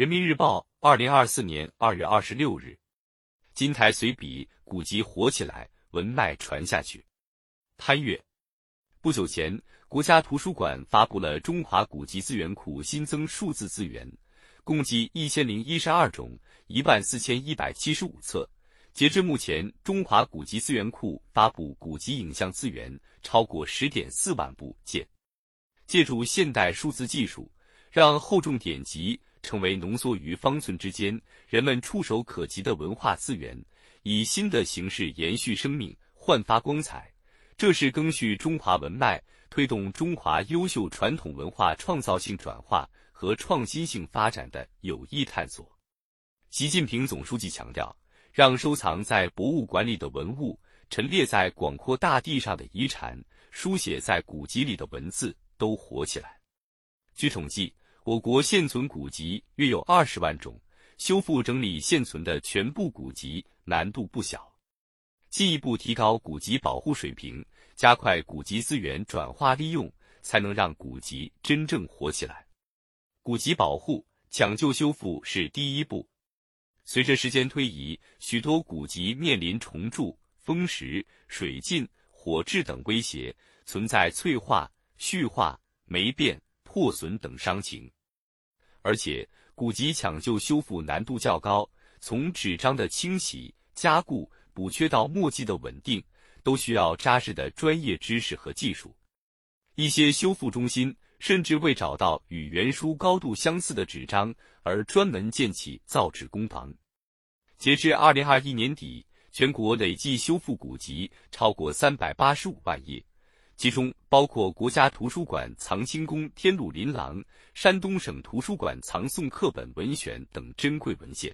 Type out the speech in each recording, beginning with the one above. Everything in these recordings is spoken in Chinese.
人民日报，二零二四年二月二十六日，金台随笔：古籍活起来，文脉传下去。潘越。不久前，国家图书馆发布了中华古籍资源库新增数字资源，共计一千零一十二种，一万四千一百七十五册。截至目前，中华古籍资源库发布古籍影像资源超过十点四万部件。借助现代数字技术，让厚重典籍。成为浓缩于方寸之间、人们触手可及的文化资源，以新的形式延续生命、焕发光彩。这是赓续中华文脉、推动中华优秀传统文化创造性转化和创新性发展的有益探索。习近平总书记强调，让收藏在博物馆里的文物、陈列在广阔大地上的遗产、书写在古籍里的文字都活起来。据统计。我国现存古籍约有二十万种，修复整理现存的全部古籍难度不小。进一步提高古籍保护水平，加快古籍资源转化利用，才能让古籍真正活起来。古籍保护、抢救、修复是第一步。随着时间推移，许多古籍面临重铸、风蚀、水浸、火炙等威胁，存在脆化、絮化、霉变。破损等伤情，而且古籍抢救修复难度较高，从纸张的清洗、加固、补缺到墨迹的稳定，都需要扎实的专业知识和技术。一些修复中心甚至为找到与原书高度相似的纸张而专门建起造纸工房。截至二零二一年底，全国累计修复古籍超过三百八十五万页。其中包括国家图书馆藏清宫天禄琳琅、山东省图书馆藏宋课本文选等珍贵文献。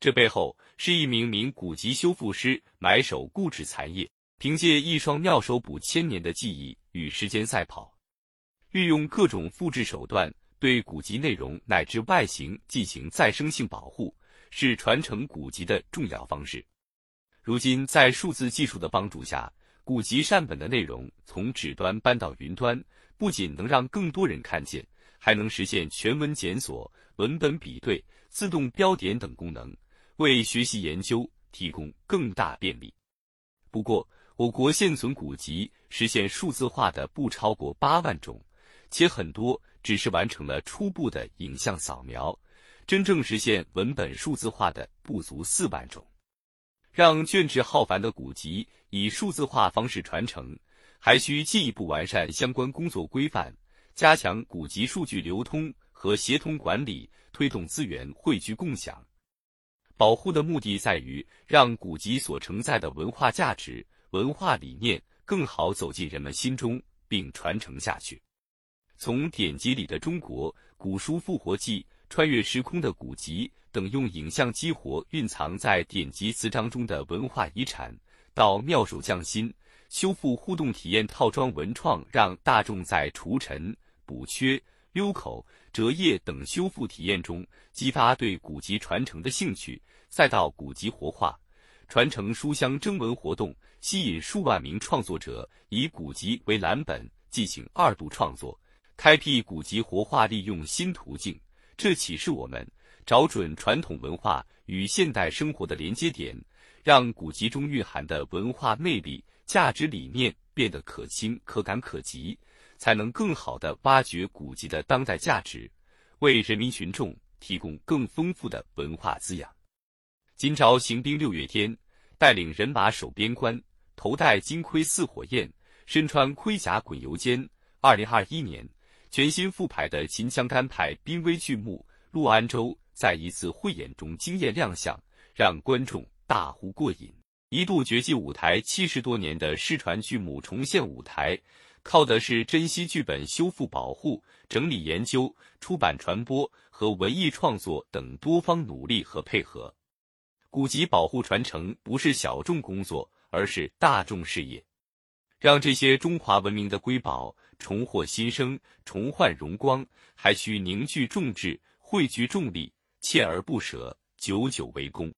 这背后是一名名古籍修复师埋首固执残页，凭借一双妙手补千年的技艺与时间赛跑，运用各种复制手段对古籍内容乃至外形进行再生性保护，是传承古籍的重要方式。如今，在数字技术的帮助下，古籍善本的内容从纸端搬到云端，不仅能让更多人看见，还能实现全文检索、文本比对、自动标点等功能，为学习研究提供更大便利。不过，我国现存古籍实现数字化的不超过八万种，且很多只是完成了初步的影像扫描，真正实现文本数字化的不足四万种。让卷帙浩繁的古籍以数字化方式传承，还需进一步完善相关工作规范，加强古籍数据流通和协同管理，推动资源汇聚共享。保护的目的在于让古籍所承载的文化价值、文化理念更好走进人们心中，并传承下去。从典籍里的中国、古书复活记、穿越时空的古籍。等用影像激活蕴藏在典籍词章中的文化遗产，到妙手匠心修复互动体验套装文创，让大众在除尘、补缺、溜口、折页等修复体验中激发对古籍传承的兴趣；再到古籍活化、传承书香征文活动，吸引数万名创作者以古籍为蓝本进行二度创作，开辟古籍活化利用新途径。这启示我们。找准传统文化与现代生活的连接点，让古籍中蕴含的文化魅力、价值理念变得可亲、可感、可及，才能更好地挖掘古籍的当代价值，为人民群众提供更丰富的文化滋养。今朝行兵六月天，带领人马守边关，头戴金盔似火焰，身穿盔甲滚油尖。二零二一年，全新复排的秦腔干派濒危剧目《陆安州》。在一次汇演中惊艳亮相，让观众大呼过瘾。一度绝迹舞台七十多年的失传剧目重现舞台，靠的是珍惜剧本、修复保护、整理研究、出版传播和文艺创作等多方努力和配合。古籍保护传承不是小众工作，而是大众事业。让这些中华文明的瑰宝重获新生、重焕荣光，还需凝聚众志、汇聚众力。锲而不舍，久久为功。